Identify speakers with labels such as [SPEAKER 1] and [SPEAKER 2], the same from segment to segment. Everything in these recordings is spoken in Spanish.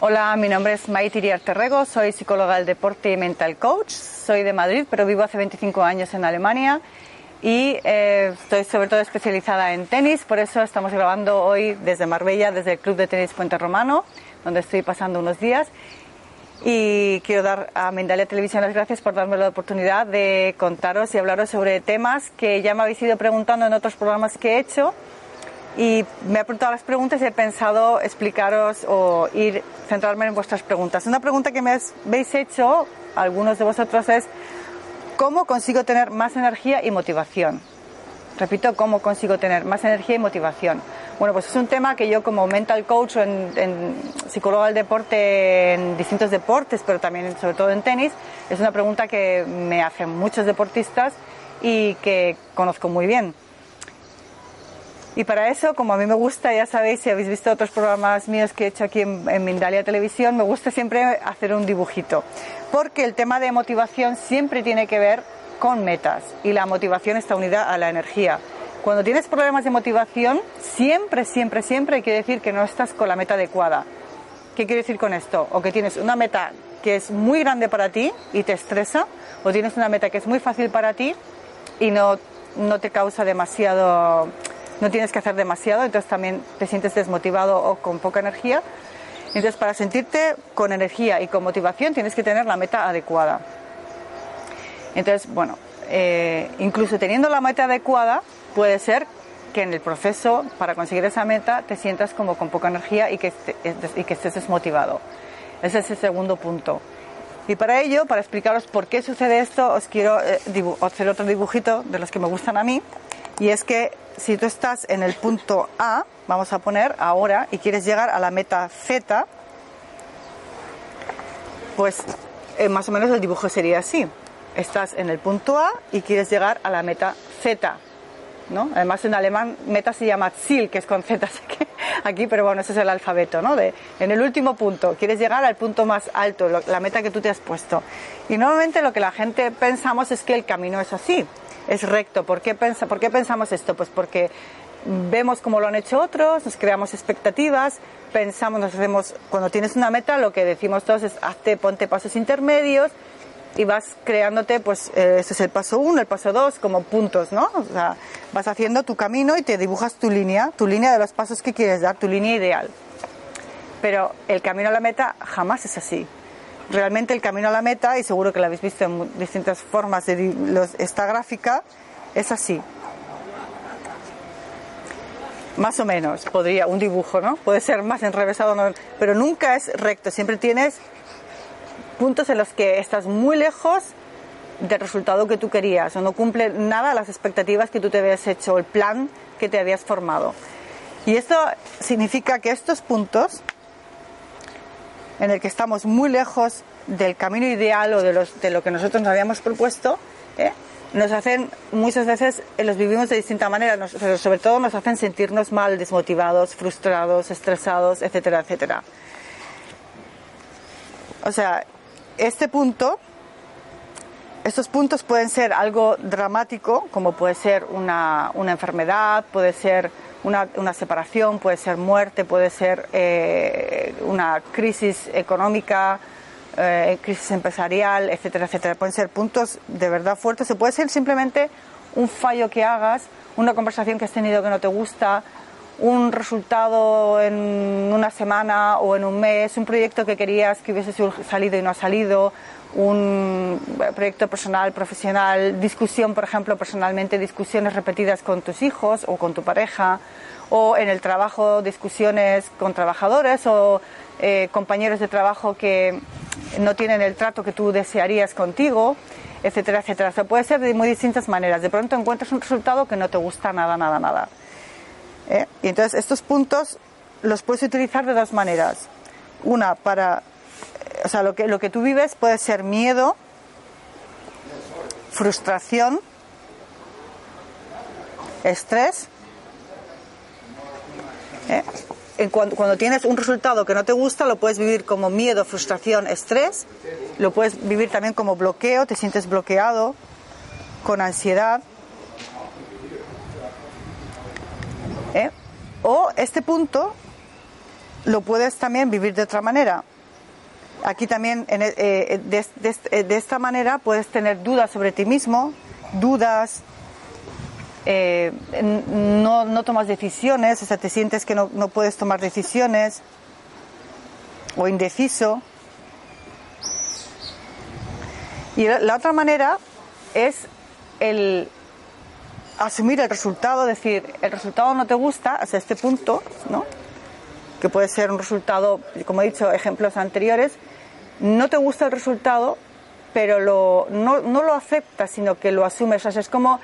[SPEAKER 1] Hola, mi nombre es Maite Iriarte Rego, soy psicóloga del deporte y mental coach. Soy de Madrid, pero vivo hace 25 años en Alemania y eh, estoy sobre todo especializada en tenis, por eso estamos grabando hoy desde Marbella, desde el Club de Tenis Puente Romano, donde estoy pasando unos días. Y quiero dar a Mendalia Televisión las gracias por darme la oportunidad de contaros y hablaros sobre temas que ya me habéis ido preguntando en otros programas que he hecho y me he apuntado las preguntas y he pensado explicaros o ir centrarme en vuestras preguntas. Una pregunta que me habéis hecho, algunos de vosotros, es ¿cómo consigo tener más energía y motivación? Repito, ¿cómo consigo tener más energía y motivación? Bueno, pues es un tema que yo como mental coach o en, en psicóloga del deporte en distintos deportes, pero también sobre todo en tenis, es una pregunta que me hacen muchos deportistas y que conozco muy bien. Y para eso, como a mí me gusta, ya sabéis, si habéis visto otros programas míos que he hecho aquí en, Mindalia Televisión, me gusta siempre hacer un dibujito. Porque el tema de motivación siempre tiene que ver con metas y la motivación está unida a la energía. Cuando tienes problemas de motivación, siempre, siempre, siempre hay que decir que no estás con la meta adecuada. ¿Qué quiero decir con esto? O que tienes una meta que es muy grande para ti y te estresa, o tienes una meta que es muy fácil para ti y no, no te causa demasiado no tienes que hacer demasiado, entonces también te sientes desmotivado o con poca energía. Entonces, para sentirte con energía y con motivación, tienes que tener la meta adecuada. Entonces, bueno, eh, incluso teniendo la meta adecuada, puede ser que en el proceso para conseguir esa meta te sientas como con poca energía y que, y que estés desmotivado. Ese es el segundo punto. Y para ello, para explicaros por qué sucede esto, os quiero eh, hacer otro dibujito de los que me gustan a mí. Y es que si tú estás en el punto A, vamos a poner ahora, y quieres llegar a la meta Z, pues eh, más o menos el dibujo sería así. Estás en el punto A y quieres llegar a la meta Z. ¿no? Además en alemán meta se llama Ziel, que es con Z aquí, pero bueno, ese es el alfabeto. ¿no? De, en el último punto, quieres llegar al punto más alto, lo, la meta que tú te has puesto. Y normalmente lo que la gente pensamos es que el camino es así es recto. ¿Por qué, ¿Por qué pensamos esto? Pues porque vemos cómo lo han hecho otros, nos creamos expectativas, pensamos, nos hacemos, cuando tienes una meta, lo que decimos todos es hazte, ponte pasos intermedios y vas creándote, pues eh, es el paso uno, el paso dos, como puntos, ¿no? O sea, vas haciendo tu camino y te dibujas tu línea, tu línea de los pasos que quieres dar, tu línea ideal. Pero el camino a la meta jamás es así realmente el camino a la meta, y seguro que lo habéis visto en distintas formas de esta gráfica, es así. Más o menos, podría, un dibujo, ¿no? Puede ser más enrevesado, pero nunca es recto. Siempre tienes puntos en los que estás muy lejos del resultado que tú querías, o no cumple nada las expectativas que tú te habías hecho, el plan que te habías formado. Y esto significa que estos puntos en el que estamos muy lejos del camino ideal o de, los, de lo que nosotros nos habíamos propuesto, ¿eh? nos hacen, muchas veces eh, los vivimos de distinta manera, nos, sobre todo nos hacen sentirnos mal, desmotivados, frustrados, estresados, etcétera, etcétera. O sea, este punto, estos puntos pueden ser algo dramático, como puede ser una, una enfermedad, puede ser una, una, separación, puede ser muerte, puede ser eh, una crisis económica, eh, crisis empresarial, etcétera, etcétera. Pueden ser puntos de verdad fuertes, se puede ser simplemente un fallo que hagas, una conversación que has tenido que no te gusta, un resultado en una semana o en un mes, un proyecto que querías que hubiese salido y no ha salido, un proyecto personal, profesional, discusión, por ejemplo, personalmente, discusiones repetidas con tus hijos o con tu pareja, o en el trabajo, discusiones con trabajadores o eh, compañeros de trabajo que no tienen el trato que tú desearías contigo, etcétera, etcétera. O puede ser de muy distintas maneras. De pronto encuentras un resultado que no te gusta nada, nada, nada. ¿Eh? Y entonces estos puntos los puedes utilizar de dos maneras. Una para, eh, o sea, lo que, lo que tú vives puede ser miedo, frustración, estrés. ¿eh? Cuando, cuando, tienes un resultado que no te gusta, lo puedes vivir como miedo, frustración, estrés. Lo puedes vivir también como bloqueo, te sientes bloqueado, con ansiedad. ¿eh? O este punto lo puedes también vivir de otra manera. Aquí también, eh, eh, de, esta manera, puedes tener dudas sobre ti mismo, dudas, no, tomas decisiones, o sea, te sientes que no, no puedes tomar decisiones, o indeciso. Y la otra manera es el asumir el resultado, decir, el resultado no te gusta hasta este punto, ¿no? Que puede ser un resultado, como he dicho, ejemplos anteriores, no te gusta el resultado, pero lo, no, no lo aceptas, sino que lo asumes. O sea, es como,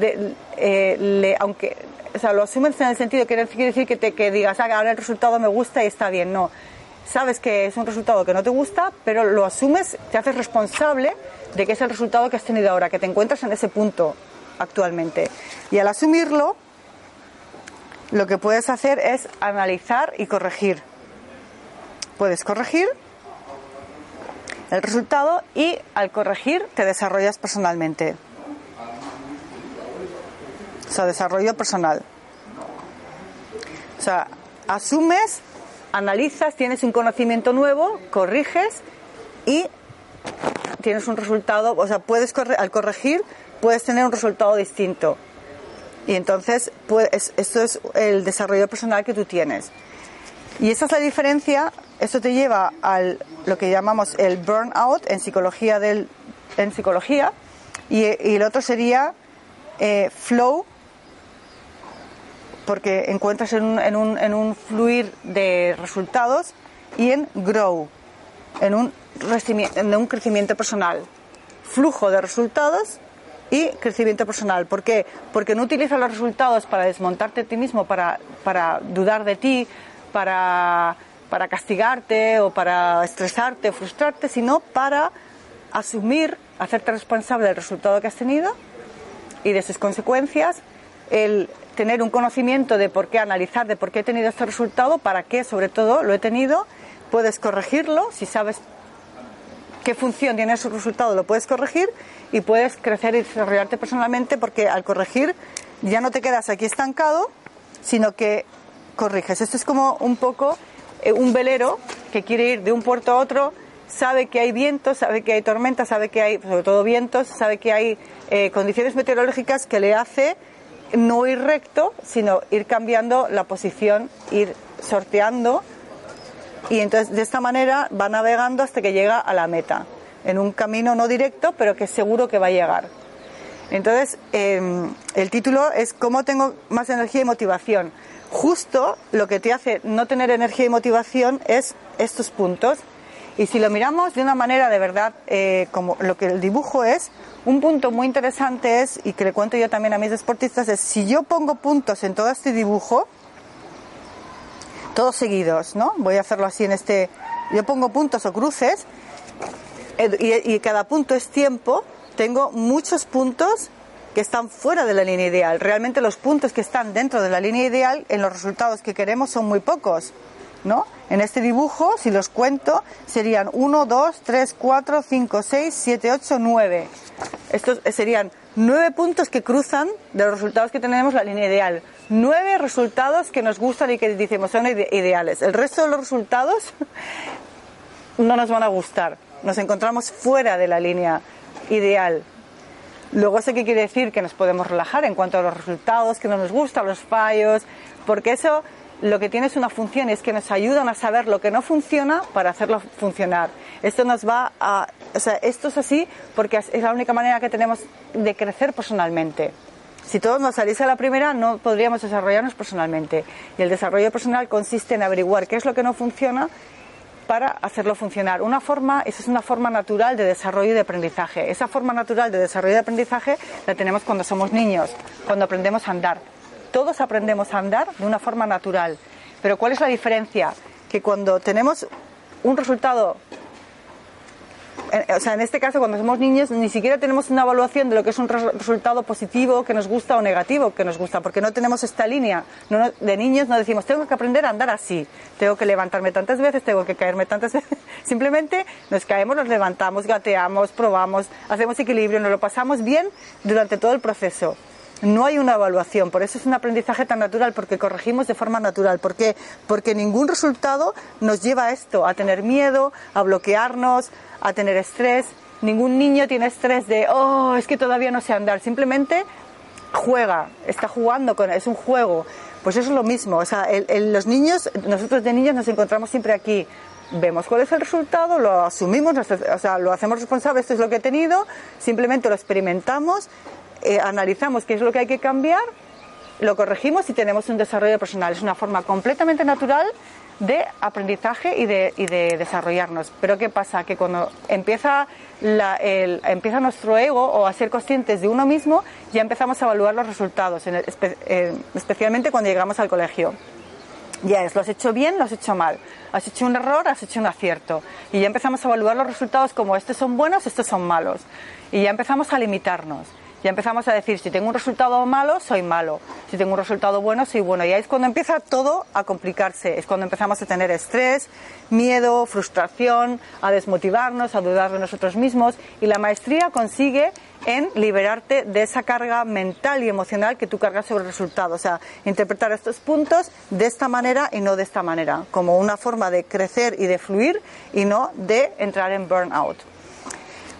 [SPEAKER 1] eh, aunque, o sea, lo asumes en el sentido que quiere decir que, te, digas, ah, ahora el resultado me gusta y está bien. No, sabes que es un resultado que no te gusta, pero lo asumes, te haces responsable de que es el resultado que has tenido ahora, que te encuentras en ese punto actualmente. Y al asumirlo, lo que puedes hacer es analizar y corregir. Puedes corregir el resultado y al corregir te desarrollas personalmente. O sea, desarrollo personal. O sea, asumes, analizas, tienes un conocimiento nuevo, corriges y tienes un resultado, o sea, puedes al corregir puedes tener un resultado distinto. Y entonces, pues, esto es el desarrollo personal que tú tienes. Y esa es la diferencia, esto te lleva a lo que llamamos el burnout en psicología, del, en psicología y, el otro sería eh, flow, porque encuentras en un, en, un, en un fluir de resultados, y en grow, en un, en un crecimiento personal. Flujo de resultados y crecimiento personal. ¿Por qué? Porque no utilizas los resultados para desmontarte a ti mismo, para, para dudar de ti, para, para castigarte o para estresarte frustrarte, sino para asumir, hacerte responsable del resultado que has tenido y de sus consecuencias, el tener un conocimiento de por qué analizar, de por qué he tenido este resultado, para qué sobre todo lo he tenido, puedes corregirlo, si sabes qué función tiene ese resultado, lo puedes corregir y puedes crecer y desarrollarte personalmente porque al corregir ya no te quedas aquí estancado, sino que corriges. Esto es como un poco un velero que quiere ir de un puerto a otro, sabe que hay vientos, sabe que hay tormentas, sabe que hay, sobre todo vientos, sabe que hay eh, condiciones meteorológicas que le hace no ir recto, sino ir cambiando la posición, ir sorteando y entonces de esta manera va navegando hasta que llega a la meta, en un camino no directo, pero que seguro que va a llegar. Entonces, em, el título es ¿Cómo tengo más energía y motivación? Justo lo que te hace no tener energía y motivación es estos puntos. Y si lo miramos de una manera de verdad, eh, como lo que el dibujo es, un punto muy interesante es, y que le cuento yo también a mis deportistas, es si yo pongo puntos en todo este dibujo, todos seguidos, ¿no? Voy a hacerlo así en este. Yo pongo puntos o cruces y, cada punto es tiempo. Tengo muchos puntos que están fuera de la línea ideal. Realmente los puntos que están dentro de la línea ideal en los resultados que queremos son muy pocos. ¿no? En este dibujo, si los cuento, serían 1, 2, 3, 4, 5, 6, 7, 8, 9. Estos serían nueve puntos que cruzan de los resultados que tenemos la línea ideal nueve resultados que nos gustan y que decimos son ideales. El resto de los resultados no nos van a gustar. nos encontramos fuera de la línea ideal. Luego sé qué quiere decir que nos podemos relajar en cuanto a los resultados, que no nos gustan, los fallos, porque eso lo que tiene es una función, es que nos ayudan a saber lo que no funciona para hacerlo funcionar. Esto nos va a, o sea, esto es así porque es la única manera que tenemos de crecer personalmente. Si todos nos saliese a la primera, no podríamos desarrollarnos personalmente. Y el desarrollo personal consiste en averiguar qué es lo que no funciona para hacerlo funcionar. Una forma, esa es una forma natural de desarrollo y de aprendizaje. Esa forma natural de desarrollo y de aprendizaje la tenemos cuando somos niños, cuando aprendemos a andar. Todos aprendemos a andar de una forma natural. Pero ¿cuál es la diferencia? Que cuando tenemos un resultado o sea, en este caso, cuando somos niños, ni siquiera tenemos una evaluación de lo que es un resultado positivo que nos gusta o negativo que nos gusta, porque no tenemos esta línea. de niños no decimos, tengo que aprender a andar así, tengo que levantarme tantas veces, tengo que caerme tantas veces. Simplemente nos caemos, nos levantamos, gateamos, probamos, hacemos equilibrio, nos lo pasamos bien durante todo el proceso. No hay una evaluación, por eso es un aprendizaje tan natural, porque corregimos de forma natural. ¿Por qué? Porque ningún resultado nos lleva a esto, a tener miedo, a bloquearnos, a tener estrés. Ningún niño tiene estrés de, oh, es que todavía no sé andar. Simplemente juega, está jugando con, es un juego. Pues eso es lo mismo. O sea, los niños, nosotros de niños nos encontramos siempre aquí. Vemos cuál es el resultado, lo asumimos, o sea, lo hacemos responsable, esto es lo que he tenido, simplemente lo experimentamos, eh, analizamos qué es lo que hay que cambiar, lo corregimos y tenemos un desarrollo personal. Es una forma completamente natural de aprendizaje y de, y de desarrollarnos. Pero ¿qué pasa? Que cuando empieza, la, el, empieza nuestro ego o a ser conscientes de uno mismo, ya empezamos a evaluar los resultados, eh, especialmente cuando llegamos al colegio. Ya es, ¿lo has hecho bien? ¿Lo has hecho mal? ¿Has hecho un error? ¿Has hecho un acierto? Y ya empezamos a evaluar los resultados como estos son buenos, estos son malos. Y ya empezamos a limitarnos. Ya empezamos a decir, si tengo un resultado malo, soy malo. Si tengo un resultado bueno, soy bueno. Y ahí es cuando empieza todo a complicarse. Es cuando empezamos a tener estrés, miedo, frustración, a desmotivarnos, a dudar de nosotros mismos. Y la maestría consigue en liberarte de esa carga mental y emocional que tú cargas sobre el resultado. O sea, interpretar estos puntos de esta manera y no de esta manera, como una forma de crecer y de fluir y no de entrar en burnout.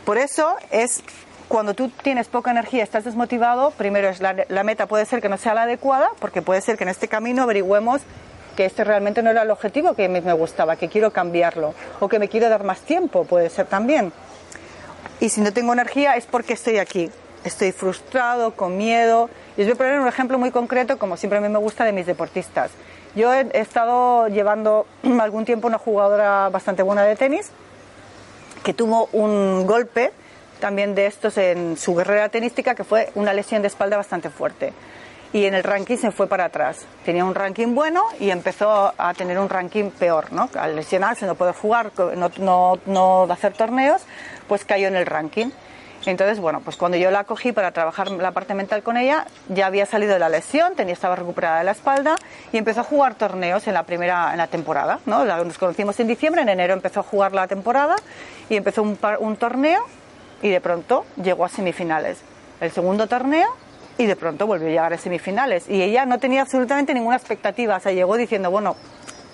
[SPEAKER 1] Por eso es cuando tú tienes poca energía, estás desmotivado, primero es la, meta puede ser que no sea la adecuada, porque puede ser que en este camino averigüemos que este realmente no era el objetivo que me, gustaba, que quiero cambiarlo, o que me quiero dar más tiempo, puede ser también. Y si no tengo energía es porque estoy aquí, estoy frustrado, con miedo. Y os voy a poner un ejemplo muy concreto, como siempre a mí me gusta, de mis deportistas. Yo he, he estado llevando algún tiempo una jugadora bastante buena de tenis que tuvo un golpe también de estos en su carrera tenística, que fue una lesión de espalda bastante fuerte. Y en el ranking se fue para atrás. Tenía un ranking bueno y empezó a tener un ranking peor, ¿no? Al lesionarse, no poder jugar, no, no, no hacer torneos, pues cayó en el ranking. Entonces, bueno, pues cuando yo la cogí para trabajar la parte mental con ella, ya había salido de la lesión, tenía, estaba recuperada de la espalda y empezó a jugar torneos en la primera en la temporada. ¿no? Nos conocimos en diciembre, en enero empezó a jugar la temporada y empezó un, un torneo y de pronto llegó a semifinales. El segundo torneo y de pronto volvió a llegar a semifinales. Y ella no tenía absolutamente ninguna expectativa. O sea, llegó diciendo, bueno,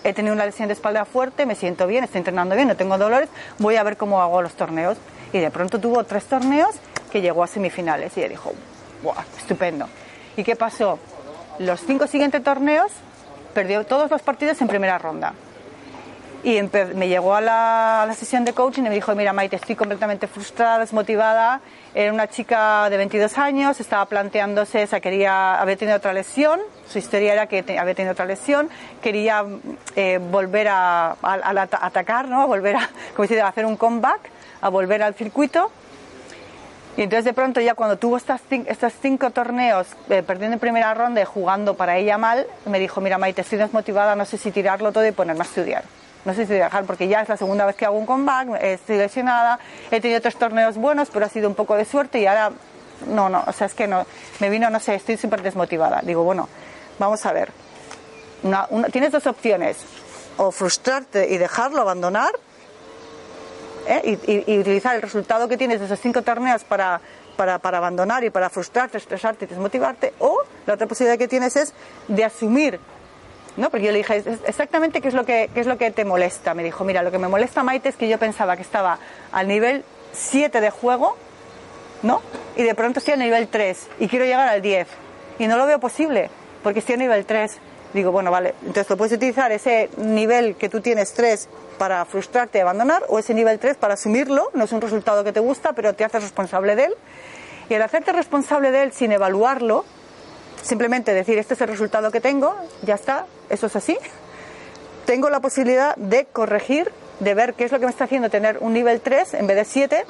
[SPEAKER 1] he tenido una lesión de espalda fuerte, me siento bien, estoy entrenando bien, no tengo dolores, voy a ver cómo hago los torneos. Y de pronto tuvo tres torneos que llegó a semifinales. Y ella dijo, wow, estupendo. ¿Y qué pasó? Los cinco siguientes torneos perdió todos los partidos en primera ronda. Y me llegó a la, sesión de coaching y me dijo, mira Maite, estoy completamente frustrada, desmotivada. Era una chica de 22 años, estaba planteándose, quería, había tenido otra lesión, su historia era que había tenido otra lesión, quería eh, volver a, atacar, ¿no? A volver a, como si a hacer un comeback, a volver al circuito. Y entonces de pronto ya cuando tuvo estas, estos cinco torneos eh, perdiendo en primera ronda y jugando para ella mal, me dijo, mira Maite, estoy desmotivada, no sé si tirarlo todo y ponerme a estudiar no sé si dejar porque ya es la segunda vez que hago un comeback, estoy lesionada, he tenido tres torneos buenos, pero ha sido un poco de suerte y ahora no, no, o sea, es que no, me vino, no sé, estoy súper desmotivada. Digo, bueno, vamos a ver. tienes dos opciones, o frustrarte y dejarlo, abandonar, ¿eh? y, utilizar el resultado que tienes de esos cinco torneos para, para, para abandonar y para frustrarte, estresarte y desmotivarte, o la otra posibilidad que tienes es de asumir ¿no? Porque yo le dije exactamente qué es lo que qué es lo que te molesta. Me dijo, mira, lo que me molesta Maite es que yo pensaba que estaba al nivel 7 de juego, ¿no? Y de pronto estoy al nivel 3 y quiero llegar al 10 y no lo veo posible porque estoy a nivel 3. Digo, bueno, vale, entonces lo puedes utilizar ese nivel que tú tienes 3 para frustrarte y abandonar o ese nivel 3 para asumirlo, no es un resultado que te gusta, pero te haces responsable de él. Y al hacerte responsable de él sin evaluarlo, simplemente decir, este es el resultado que tengo, ya está, eso es así, tengo la posibilidad de corregir, de ver qué es lo que me está haciendo tener un nivel 3 en vez de 7,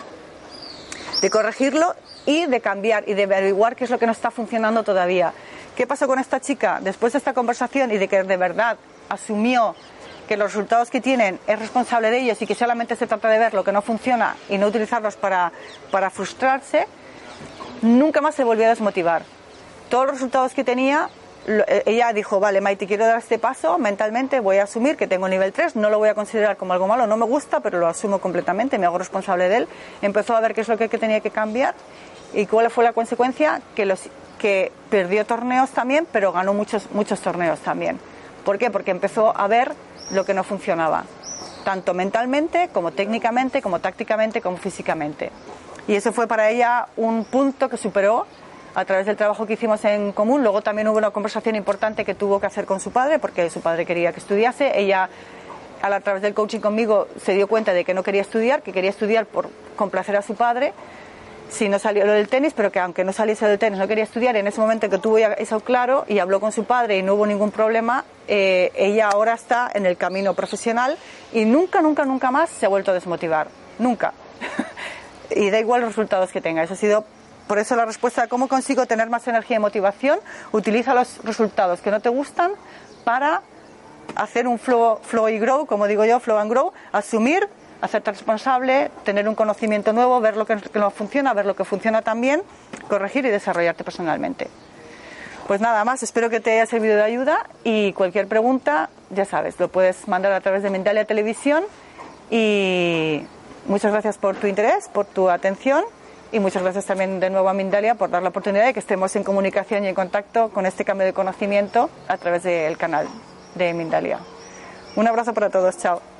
[SPEAKER 1] de corregirlo y de cambiar y de averiguar qué es lo que no está funcionando todavía. ¿Qué pasó con esta chica después de esta conversación y de que de verdad asumió que los resultados que tienen es responsable de ellos y que solamente se trata de ver lo que no funciona y no utilizarlos para, para frustrarse? Nunca más se volvió a desmotivar. Todos los resultados que tenía eh, ella dijo, vale, Maite, quiero dar este paso mentalmente, voy a asumir que tengo nivel 3, no lo voy a considerar como algo malo, no me gusta, pero lo asumo completamente, me hago responsable de él. Empezó a ver qué es lo que tenía que cambiar y cuál fue la consecuencia, que, los, que perdió torneos también, pero ganó muchos, muchos torneos también. ¿Por qué? Porque empezó a ver lo que no funcionaba, tanto mentalmente como técnicamente, como tácticamente, como físicamente. Y eso fue para ella un punto que superó a través del trabajo que hicimos en común. Luego también hubo una conversación importante que tuvo que hacer con su padre, porque su padre quería que estudiase. Ella, a través del coaching conmigo, se dio cuenta de que no quería estudiar, que quería estudiar por complacer a su padre. Si no salió lo del tenis, pero que aunque no saliese del tenis, no quería estudiar. En ese momento que tuvo eso claro y habló con su padre y no hubo ningún problema, eh, ella ahora está en el camino profesional y nunca, nunca, nunca más se ha vuelto a desmotivar. Nunca. y da igual los resultados que tenga. Eso ha sido por eso la respuesta cómo consigo tener más energía y motivación, utiliza los resultados que no te gustan para hacer un flow, flow y grow, como digo yo, flow and grow, asumir, hacerte responsable, tener un conocimiento nuevo, ver lo que no funciona, ver lo que funciona también, corregir y desarrollarte personalmente. Pues nada más, espero que te haya servido de ayuda y cualquier pregunta, ya sabes, lo puedes mandar a través de Mindalia Televisión y muchas gracias por tu interés, por tu atención y muchas gracias también de nuevo a Mindalia por dar la oportunidad de que estemos en comunicación y en contacto con este cambio de conocimiento a través del canal de Mindalia. Un abrazo para todos, chao.